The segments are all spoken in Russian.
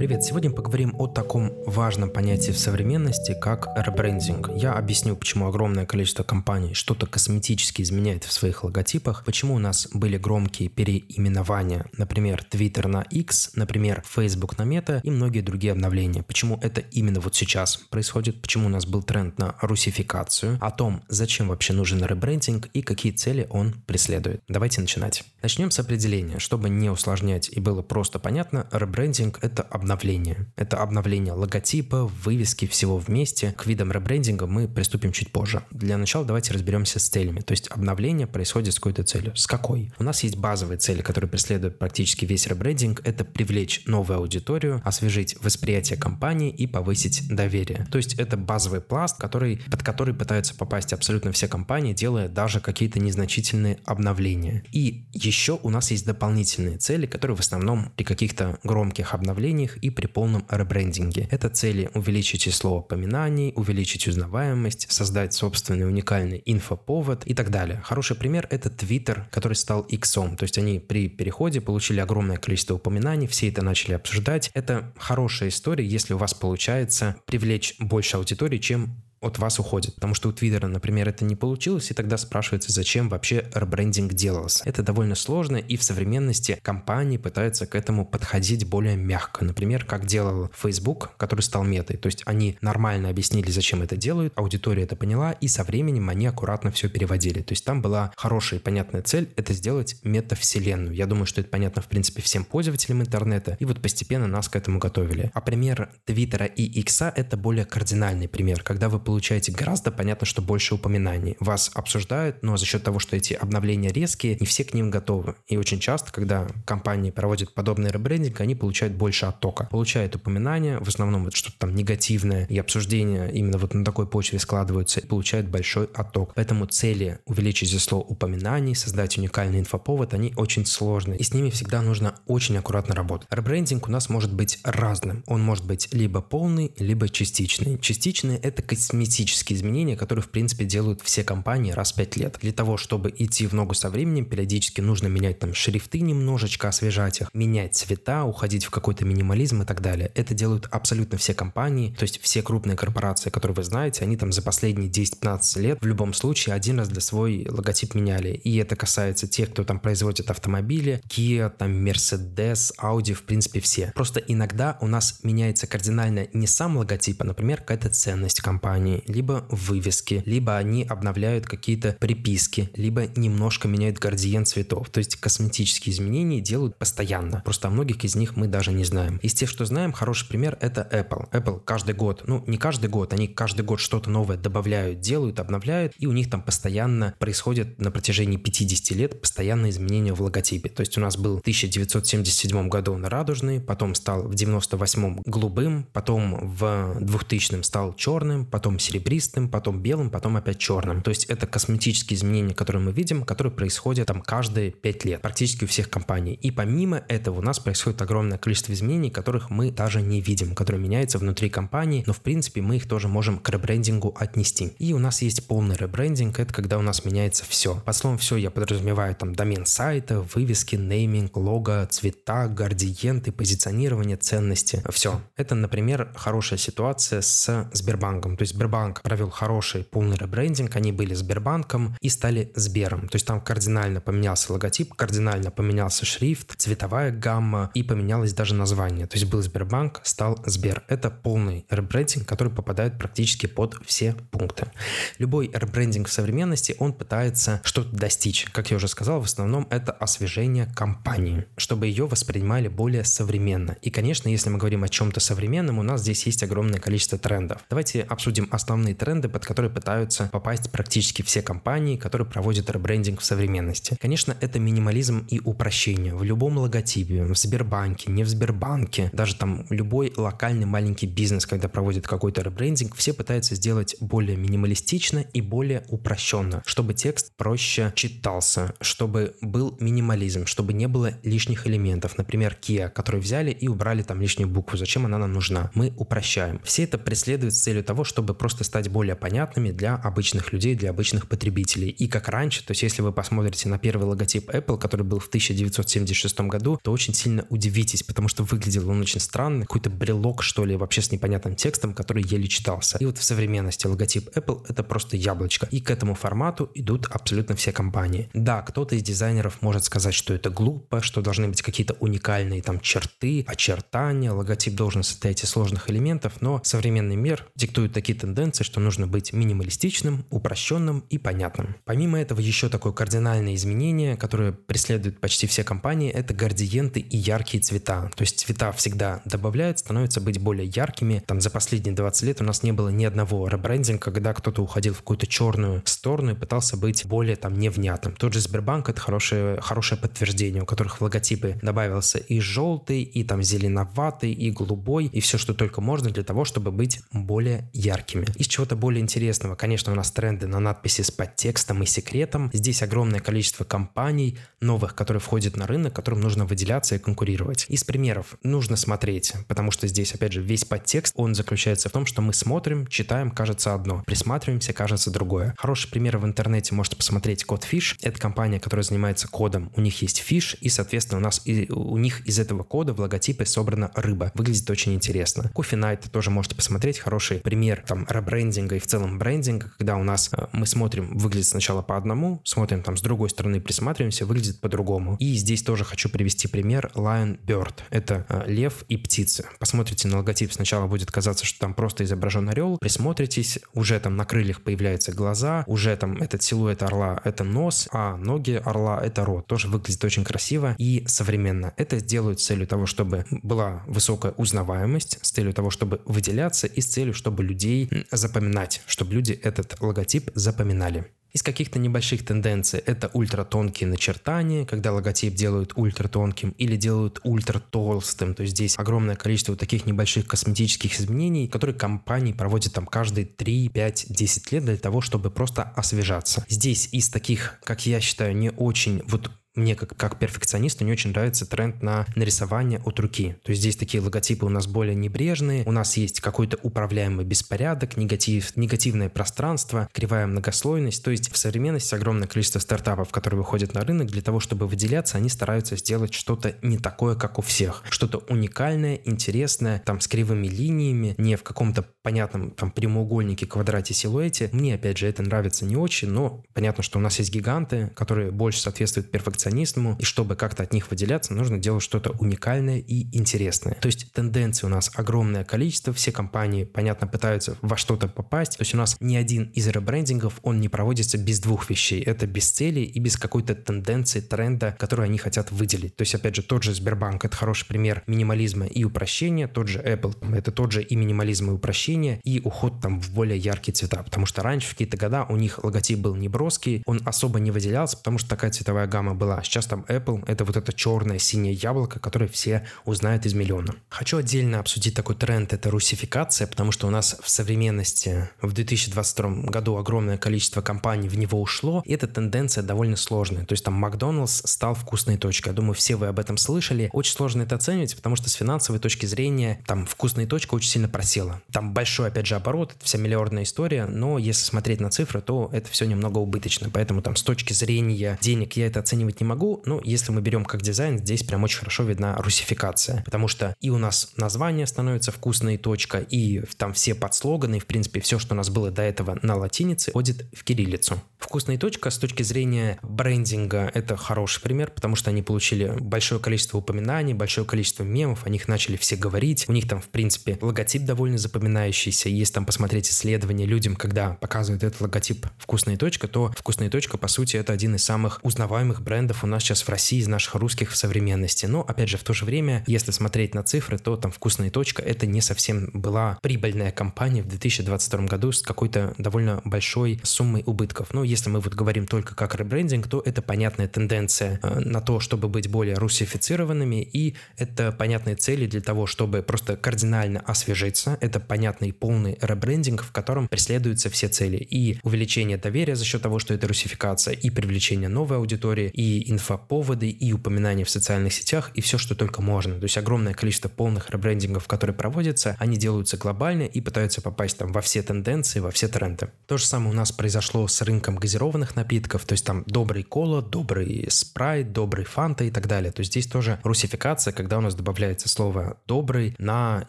Привет, сегодня поговорим о таком важном понятии в современности, как ребрендинг. Я объясню, почему огромное количество компаний что-то косметически изменяет в своих логотипах, почему у нас были громкие переименования, например, Twitter на X, например, Facebook на Meta и многие другие обновления. Почему это именно вот сейчас происходит, почему у нас был тренд на русификацию, о том, зачем вообще нужен ребрендинг и какие цели он преследует. Давайте начинать. Начнем с определения. Чтобы не усложнять и было просто понятно, ребрендинг — это обновление обновление. Это обновление логотипа, вывески, всего вместе. К видам ребрендинга мы приступим чуть позже. Для начала давайте разберемся с целями. То есть обновление происходит с какой-то целью. С какой? У нас есть базовые цели, которые преследуют практически весь ребрендинг. Это привлечь новую аудиторию, освежить восприятие компании и повысить доверие. То есть это базовый пласт, который, под который пытаются попасть абсолютно все компании, делая даже какие-то незначительные обновления. И еще у нас есть дополнительные цели, которые в основном при каких-то громких обновлениях и при полном ребрендинге. Это цели увеличить число упоминаний, увеличить узнаваемость, создать собственный уникальный инфоповод и так далее. Хороший пример — это Twitter, который стал X. То есть они при переходе получили огромное количество упоминаний, все это начали обсуждать. Это хорошая история, если у вас получается привлечь больше аудитории, чем от вас уходит. Потому что у Твиттера, например, это не получилось, и тогда спрашивается, зачем вообще ребрендинг делался. Это довольно сложно, и в современности компании пытаются к этому подходить более мягко. Например, как делал Facebook, который стал метой. То есть они нормально объяснили, зачем это делают, аудитория это поняла, и со временем они аккуратно все переводили. То есть там была хорошая и понятная цель — это сделать метавселенную. Я думаю, что это понятно, в принципе, всем пользователям интернета, и вот постепенно нас к этому готовили. А пример Твиттера и Икса — это более кардинальный пример, когда вы получаете гораздо, понятно, что больше упоминаний. Вас обсуждают, но за счет того, что эти обновления резкие, не все к ним готовы. И очень часто, когда компании проводят подобный ребрендинг, они получают больше оттока. Получают упоминания, в основном вот что-то там негативное, и обсуждения именно вот на такой почве складываются, и получают большой отток. Поэтому цели увеличить число упоминаний, создать уникальный инфоповод, они очень сложные. И с ними всегда нужно очень аккуратно работать. Ребрендинг у нас может быть разным. Он может быть либо полный, либо частичный. Частичный — это косметический косметические изменения, которые, в принципе, делают все компании раз в 5 лет. Для того, чтобы идти в ногу со временем, периодически нужно менять там шрифты немножечко, освежать их, менять цвета, уходить в какой-то минимализм и так далее. Это делают абсолютно все компании, то есть все крупные корпорации, которые вы знаете, они там за последние 10-15 лет в любом случае один раз для свой логотип меняли. И это касается тех, кто там производит автомобили, Kia, там Mercedes, Audi, в принципе все. Просто иногда у нас меняется кардинально не сам логотип, а, например, какая-то ценность компании, компании, либо вывески, либо они обновляют какие-то приписки, либо немножко меняют градиент цветов. То есть косметические изменения делают постоянно. Просто о многих из них мы даже не знаем. Из тех, что знаем, хороший пример это Apple. Apple каждый год, ну не каждый год, они каждый год что-то новое добавляют, делают, обновляют, и у них там постоянно происходит на протяжении 50 лет постоянные изменения в логотипе. То есть у нас был в 1977 году он радужный, потом стал в 98 голубым, потом в 2000 стал черным, потом серебристым, потом белым, потом опять черным. То есть это косметические изменения, которые мы видим, которые происходят там каждые 5 лет, практически у всех компаний. И помимо этого у нас происходит огромное количество изменений, которых мы даже не видим, которые меняются внутри компании, но в принципе мы их тоже можем к ребрендингу отнести. И у нас есть полный ребрендинг, это когда у нас меняется все. Под словом все я подразумеваю там домен сайта, вывески, нейминг, лого, цвета, градиенты, позиционирование, ценности. Все. Это, например, хорошая ситуация с Сбербанком. То есть Сбербанк Сбербанк провел хороший полный ребрендинг, они были Сбербанком и стали Сбером. То есть там кардинально поменялся логотип, кардинально поменялся шрифт, цветовая гамма и поменялось даже название. То есть был Сбербанк, стал Сбер. Это полный ребрендинг, который попадает практически под все пункты. Любой ребрендинг в современности, он пытается что-то достичь. Как я уже сказал, в основном это освежение компании, чтобы ее воспринимали более современно. И, конечно, если мы говорим о чем-то современном, у нас здесь есть огромное количество трендов. Давайте обсудим основные тренды, под которые пытаются попасть практически все компании, которые проводят ребрендинг в современности. Конечно, это минимализм и упрощение. В любом логотипе, в Сбербанке, не в Сбербанке, даже там любой локальный маленький бизнес, когда проводит какой-то ребрендинг, все пытаются сделать более минималистично и более упрощенно, чтобы текст проще читался, чтобы был минимализм, чтобы не было лишних элементов. Например, Kia, который взяли и убрали там лишнюю букву. Зачем она нам нужна? Мы упрощаем. Все это преследует с целью того, чтобы просто стать более понятными для обычных людей, для обычных потребителей. И как раньше, то есть если вы посмотрите на первый логотип Apple, который был в 1976 году, то очень сильно удивитесь, потому что выглядел он очень странно, какой-то брелок, что ли, вообще с непонятным текстом, который еле читался. И вот в современности логотип Apple — это просто яблочко. И к этому формату идут абсолютно все компании. Да, кто-то из дизайнеров может сказать, что это глупо, что должны быть какие-то уникальные там черты, очертания, логотип должен состоять из сложных элементов, но современный мир диктует такие тенденции, что нужно быть минималистичным, упрощенным и понятным. Помимо этого, еще такое кардинальное изменение, которое преследует почти все компании, это градиенты и яркие цвета. То есть цвета всегда добавляют, становятся быть более яркими. Там за последние 20 лет у нас не было ни одного ребрендинга, когда кто-то уходил в какую-то черную сторону и пытался быть более там невнятным. Тот же Сбербанк — это хорошее, хорошее подтверждение, у которых в логотипы добавился и желтый, и там зеленоватый, и голубой, и все, что только можно для того, чтобы быть более яркими. Из чего-то более интересного, конечно, у нас тренды на надписи с подтекстом и секретом. Здесь огромное количество компаний новых, которые входят на рынок, которым нужно выделяться и конкурировать. Из примеров нужно смотреть, потому что здесь, опять же, весь подтекст, он заключается в том, что мы смотрим, читаем, кажется одно, присматриваемся, кажется другое. Хороший пример в интернете можете посмотреть код Fish. Это компания, которая занимается кодом. У них есть Fish, и, соответственно, у нас и, у них из этого кода в логотипе собрана рыба. Выглядит очень интересно. Coffee Night тоже можете посмотреть. Хороший пример там ребрендинга и в целом брендинга, когда у нас э, мы смотрим, выглядит сначала по одному, смотрим там с другой стороны, присматриваемся, выглядит по-другому. И здесь тоже хочу привести пример Lion Bird. Это э, лев и птицы. Посмотрите на логотип, сначала будет казаться, что там просто изображен орел, присмотритесь, уже там на крыльях появляются глаза, уже там этот силуэт орла — это нос, а ноги орла — это рот. Тоже выглядит очень красиво и современно. Это сделают с целью того, чтобы была высокая узнаваемость, с целью того, чтобы выделяться и с целью, чтобы людей запоминать, чтобы люди этот логотип запоминали. Из каких-то небольших тенденций это ультратонкие начертания, когда логотип делают ультратонким или делают ультратолстым. То есть здесь огромное количество таких небольших косметических изменений, которые компании проводят там каждые 3, 5, 10 лет для того, чтобы просто освежаться. Здесь из таких, как я считаю, не очень вот мне как, как перфекционисту не очень нравится тренд на нарисование от руки. То есть здесь такие логотипы у нас более небрежные, у нас есть какой-то управляемый беспорядок, негатив, негативное пространство, кривая многослойность. То есть в современности огромное количество стартапов, которые выходят на рынок, для того, чтобы выделяться, они стараются сделать что-то не такое, как у всех. Что-то уникальное, интересное, там с кривыми линиями, не в каком-то понятном там прямоугольнике, квадрате, силуэте. Мне, опять же, это нравится не очень, но понятно, что у нас есть гиганты, которые больше соответствуют перфекционизму, и чтобы как-то от них выделяться, нужно делать что-то уникальное и интересное. То есть тенденций у нас огромное количество, все компании, понятно, пытаются во что-то попасть. То есть у нас ни один из ребрендингов, он не проводится без двух вещей. Это без цели и без какой-то тенденции, тренда, которую они хотят выделить. То есть, опять же, тот же Сбербанк — это хороший пример минимализма и упрощения, тот же Apple — это тот же и минимализм и упрощение, и уход там в более яркие цвета, потому что раньше в какие-то года у них логотип был не броский, он особо не выделялся, потому что такая цветовая гамма была. Сейчас там Apple — это вот это черное синее яблоко, которое все узнают из миллиона. Хочу отдельно обсудить такой тренд — это русификация, потому что у нас в современности в 2022 году огромное количество компаний в него ушло, и эта тенденция довольно сложная. То есть там Макдоналдс стал вкусной точкой. Я думаю, все вы об этом слышали. Очень сложно это оценивать, потому что с финансовой точки зрения там вкусная точка очень сильно просела. Там большой, опять же, оборот, вся миллиардная история, но если смотреть на цифры, то это все немного убыточно, поэтому там с точки зрения денег я это оценивать не могу, но если мы берем как дизайн, здесь прям очень хорошо видна русификация, потому что и у нас название становится вкусная точка, и там все подслоганы, и в принципе все, что у нас было до этого на латинице, входит в кириллицу. Вкусная точка с точки зрения брендинга это хороший пример, потому что они получили большое количество упоминаний, большое количество мемов, о них начали все говорить, у них там в принципе логотип довольно запоминающий, запоминающийся. Если там посмотреть исследования людям, когда показывают этот логотип «Вкусная точка», то «Вкусная точка», по сути, это один из самых узнаваемых брендов у нас сейчас в России, из наших русских в современности. Но, опять же, в то же время, если смотреть на цифры, то там «Вкусная точка» это не совсем была прибыльная компания в 2022 году с какой-то довольно большой суммой убытков. Но если мы вот говорим только как ребрендинг, то это понятная тенденция э, на то, чтобы быть более русифицированными, и это понятные цели для того, чтобы просто кардинально освежиться. Это понятный полный ребрендинг, в котором преследуются все цели. И увеличение доверия за счет того, что это русификация, и привлечение новой аудитории, и инфоповоды, и упоминания в социальных сетях, и все, что только можно. То есть огромное количество полных ребрендингов, которые проводятся, они делаются глобально и пытаются попасть там во все тенденции, во все тренды. То же самое у нас произошло с рынком газированных напитков, то есть там добрый кола, добрый спрайт, добрый фанта и так далее. То есть здесь тоже русификация, когда у нас добавляется слово добрый на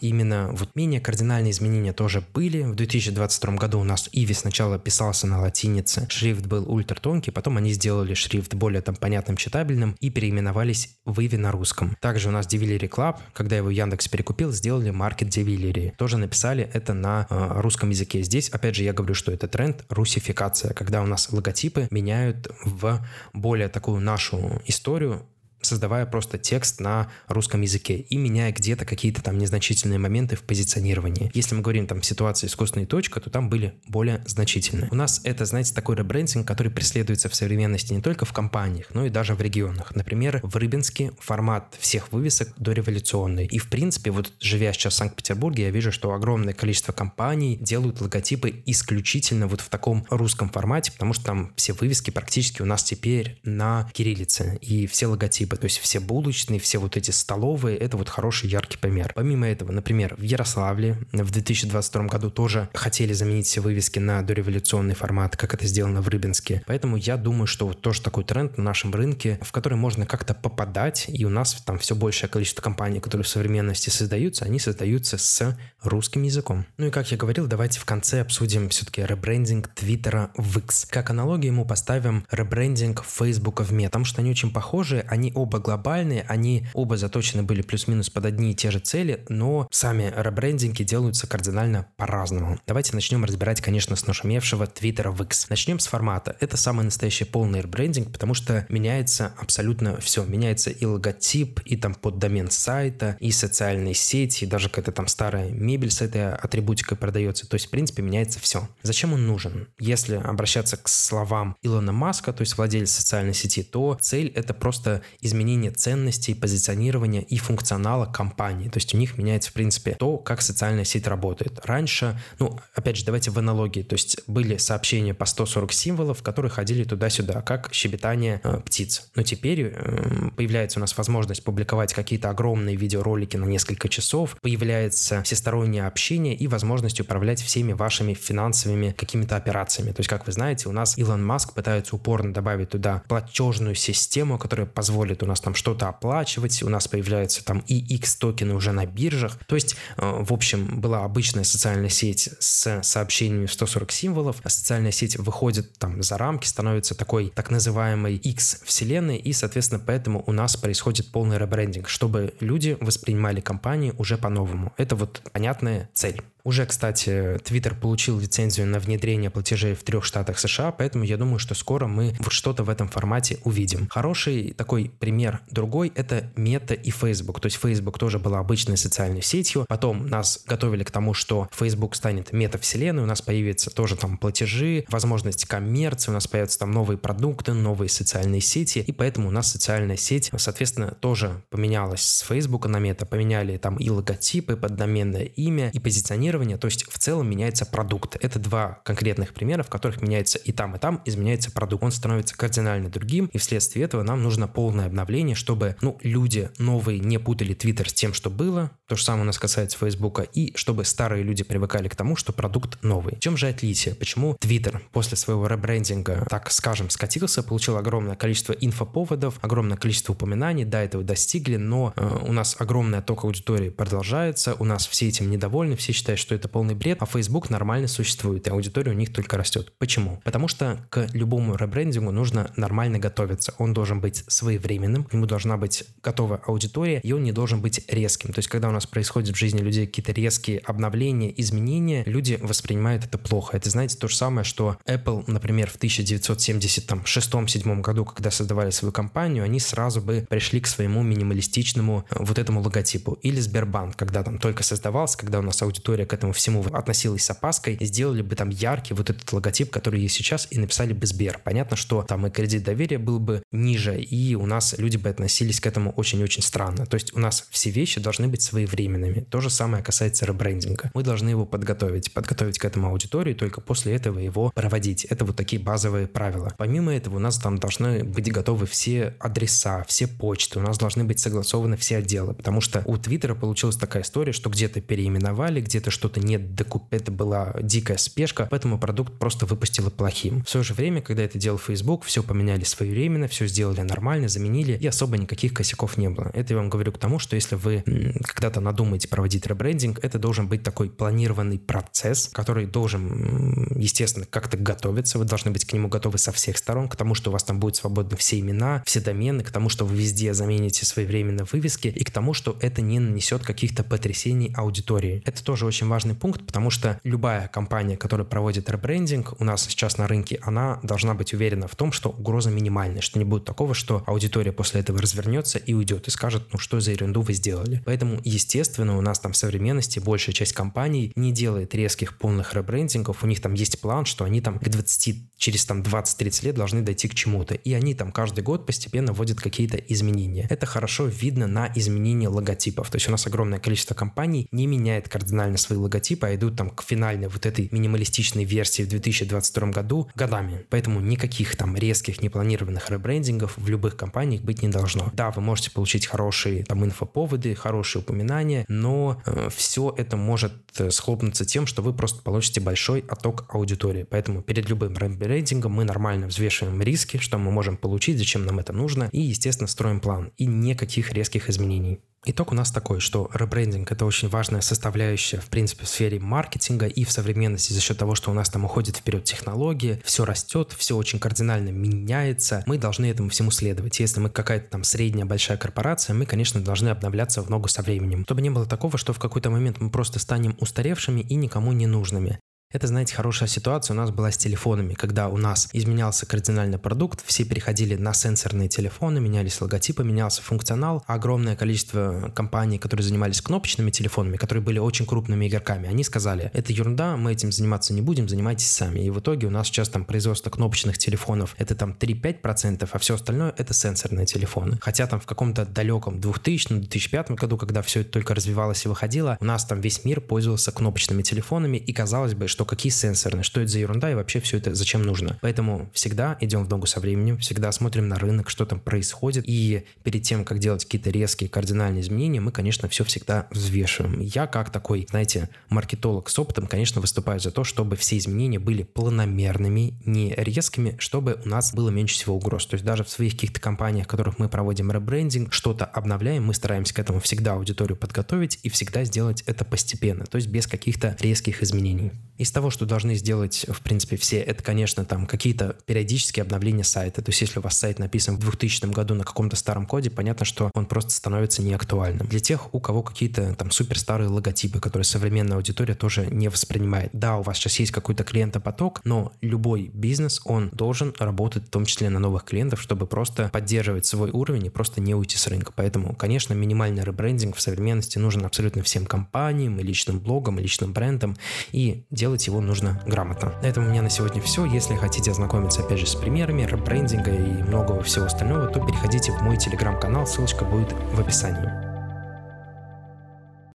именно вот менее кардинальные изменения тоже были. В 2022 году у нас Иви сначала писался на латинице, шрифт был ультра тонкий, потом они сделали шрифт более там понятным, читабельным и переименовались в Иви на русском. Также у нас Devilry Club, когда его Яндекс перекупил, сделали Market Devilry. Тоже написали это на э, русском языке. Здесь, опять же, я говорю, что это тренд русификация, когда у нас логотипы меняют в более такую нашу историю, создавая просто текст на русском языке и меняя где-то какие-то там незначительные моменты в позиционировании. Если мы говорим там ситуации искусственной точка, то там были более значительные. У нас это, знаете, такой ребрендинг, который преследуется в современности не только в компаниях, но и даже в регионах. Например, в Рыбинске формат всех вывесок дореволюционный. И в принципе, вот живя сейчас в Санкт-Петербурге, я вижу, что огромное количество компаний делают логотипы исключительно вот в таком русском формате, потому что там все вывески практически у нас теперь на кириллице. И все логотипы типа, то есть все булочные, все вот эти столовые, это вот хороший яркий пример. Помимо этого, например, в Ярославле в 2022 году тоже хотели заменить все вывески на дореволюционный формат, как это сделано в Рыбинске. Поэтому я думаю, что вот тоже такой тренд на нашем рынке, в который можно как-то попадать, и у нас там все большее количество компаний, которые в современности создаются, они создаются с русским языком. Ну и как я говорил, давайте в конце обсудим все-таки ребрендинг Твиттера в X. Как аналогию ему поставим ребрендинг Фейсбука в Мета, потому что они очень похожи, они оба глобальные, они оба заточены были плюс-минус под одни и те же цели, но сами ребрендинги делаются кардинально по-разному. Давайте начнем разбирать, конечно, с нашумевшего Твиттера в X. Начнем с формата. Это самый настоящий полный ребрендинг, потому что меняется абсолютно все. Меняется и логотип, и там под домен сайта, и социальные сети, и даже какая-то там старая мебель с этой атрибутикой продается. То есть, в принципе, меняется все. Зачем он нужен? Если обращаться к словам Илона Маска, то есть владельца социальной сети, то цель это просто изменение ценностей, позиционирования и функционала компании. То есть у них меняется, в принципе, то, как социальная сеть работает. Раньше, ну, опять же, давайте в аналогии, то есть были сообщения по 140 символов, которые ходили туда-сюда, как щебетание э, птиц. Но теперь э, появляется у нас возможность публиковать какие-то огромные видеоролики на несколько часов, появляется всестороннее общение и возможность управлять всеми вашими финансовыми какими-то операциями. То есть, как вы знаете, у нас Илон Маск пытается упорно добавить туда платежную систему, которая позволит у нас там что-то оплачивать, у нас появляются там и X токены уже на биржах. То есть, э, в общем, была обычная социальная сеть с сообщениями в 140 символов, а социальная сеть выходит там за рамки, становится такой так называемой X вселенной, и, соответственно, поэтому у нас происходит полный ребрендинг, чтобы люди воспринимали компании уже по-новому. Это вот понятная цель. Уже, кстати, Twitter получил лицензию на внедрение платежей в трех штатах США, поэтому я думаю, что скоро мы что-то в этом формате увидим. Хороший такой пример другой — это Мета и Facebook. То есть Facebook тоже была обычной социальной сетью, потом нас готовили к тому, что Facebook станет мета-вселенной, у нас появятся тоже там платежи, возможность коммерции, у нас появятся там новые продукты, новые социальные сети, и поэтому у нас социальная сеть, соответственно, тоже поменялась с Facebook на мета, поменяли там и логотипы, поддоменное имя, и позиционирование, то есть в целом меняется продукт. Это два конкретных примера, в которых меняется и там, и там изменяется продукт. Он становится кардинально другим, и вследствие этого нам нужно полное обновление, чтобы ну, люди новые не путали Twitter с тем, что было, то же самое у нас касается Фейсбука, и чтобы старые люди привыкали к тому, что продукт новый. В чем же отличие? Почему Twitter после своего ребрендинга, так скажем, скатился, получил огромное количество инфоповодов, огромное количество упоминаний, до этого достигли, но э, у нас огромный отток аудитории продолжается, у нас все этим недовольны, все считают, что это полный бред, а Facebook нормально существует, и аудитория у них только растет. Почему? Потому что к любому ребрендингу нужно нормально готовиться. Он должен быть своевременным, к нему должна быть готова аудитория, и он не должен быть резким. То есть, когда у нас происходят в жизни людей какие-то резкие обновления, изменения, люди воспринимают это плохо. Это, знаете, то же самое, что Apple, например, в 1976-1977 году, когда создавали свою компанию, они сразу бы пришли к своему минималистичному э, вот этому логотипу. Или Сбербанк, когда там только создавался, когда у нас аудитория к этому всему относилась с опаской, сделали бы там яркий вот этот логотип, который есть сейчас, и написали бы Сбер. Понятно, что там и кредит доверия был бы ниже, и у нас люди бы относились к этому очень-очень странно. То есть у нас все вещи должны быть своевременными. То же самое касается ребрендинга. Мы должны его подготовить, подготовить к этому аудиторию, только после этого его проводить. Это вот такие базовые правила. Помимо этого, у нас там должны быть готовы все адреса, все почты, у нас должны быть согласованы все отделы, потому что у Твиттера получилась такая история, что где-то переименовали, где-то что-то нет докуп... Это была дикая спешка, поэтому продукт просто выпустила плохим. В свое же время, когда это делал Facebook, все поменяли своевременно, все сделали нормально, заменили, и особо никаких косяков не было. Это я вам говорю к тому, что если вы когда-то надумаете проводить ребрендинг, это должен быть такой планированный процесс, который должен, естественно, как-то готовиться, вы должны быть к нему готовы со всех сторон, к тому, что у вас там будут свободны все имена, все домены, к тому, что вы везде замените своевременно вывески, и к тому, что это не нанесет каких-то потрясений аудитории. Это тоже очень важный пункт, потому что любая компания, которая проводит ребрендинг у нас сейчас на рынке, она должна быть уверена в том, что угроза минимальная, что не будет такого, что аудитория после этого развернется и уйдет и скажет, ну что за ерунду вы сделали. Поэтому, естественно, у нас там в современности большая часть компаний не делает резких полных ребрендингов, у них там есть план, что они там к 20, через там 20-30 лет должны дойти к чему-то, и они там каждый год постепенно вводят какие-то изменения. Это хорошо видно на изменении логотипов, то есть у нас огромное количество компаний не меняет кардинально свои логотипы, а идут там к финальной вот этой минималистичной версии в 2022 году годами. Поэтому никаких там резких непланированных ребрендингов в любых компаниях быть не должно. Да, вы можете получить хорошие там инфоповоды, хорошие упоминания, но э, все это может э, схлопнуться тем, что вы просто получите большой отток аудитории. Поэтому перед любым ребрендингом мы нормально взвешиваем риски, что мы можем получить, зачем нам это нужно, и, естественно, строим план. И никаких резких изменений. Итог у нас такой, что ребрендинг — это очень важная составляющая, в принципе, в сфере маркетинга и в современности за счет того, что у нас там уходит вперед технологии, все растет, все очень кардинально меняется, мы должны этому всему следовать. Если мы какая-то там средняя большая корпорация, мы, конечно, должны обновляться в ногу со временем. Чтобы не было такого, что в какой-то момент мы просто станем устаревшими и никому не нужными. Это, знаете, хорошая ситуация у нас была с телефонами, когда у нас изменялся кардинальный продукт, все переходили на сенсорные телефоны, менялись логотипы, менялся функционал. Огромное количество компаний, которые занимались кнопочными телефонами, которые были очень крупными игроками, они сказали, это ерунда, мы этим заниматься не будем, занимайтесь сами. И в итоге у нас сейчас там производство кнопочных телефонов это там 3-5%, а все остальное это сенсорные телефоны. Хотя там в каком-то далеком 2000-2005 году, когда все это только развивалось и выходило, у нас там весь мир пользовался кнопочными телефонами, и казалось бы, что что какие сенсорные, что это за ерунда и вообще все это зачем нужно. Поэтому всегда идем в ногу со временем, всегда смотрим на рынок, что там происходит. И перед тем, как делать какие-то резкие кардинальные изменения, мы, конечно, все всегда взвешиваем. Я как такой, знаете, маркетолог с опытом, конечно, выступаю за то, чтобы все изменения были планомерными, не резкими, чтобы у нас было меньше всего угроз. То есть даже в своих каких-то компаниях, в которых мы проводим ребрендинг, что-то обновляем, мы стараемся к этому всегда аудиторию подготовить и всегда сделать это постепенно, то есть без каких-то резких изменений. Из того, что должны сделать, в принципе, все, это, конечно, там какие-то периодические обновления сайта. То есть, если у вас сайт написан в 2000 году на каком-то старом коде, понятно, что он просто становится неактуальным. Для тех, у кого какие-то там супер старые логотипы, которые современная аудитория тоже не воспринимает. Да, у вас сейчас есть какой-то клиентопоток, но любой бизнес, он должен работать в том числе на новых клиентов, чтобы просто поддерживать свой уровень и просто не уйти с рынка. Поэтому, конечно, минимальный ребрендинг в современности нужен абсолютно всем компаниям, и личным блогам, и личным брендам, и делать делать его нужно грамотно. На этом у меня на сегодня все. Если хотите ознакомиться опять же с примерами ребрендинга и многого всего остального, то переходите в мой телеграм-канал, ссылочка будет в описании.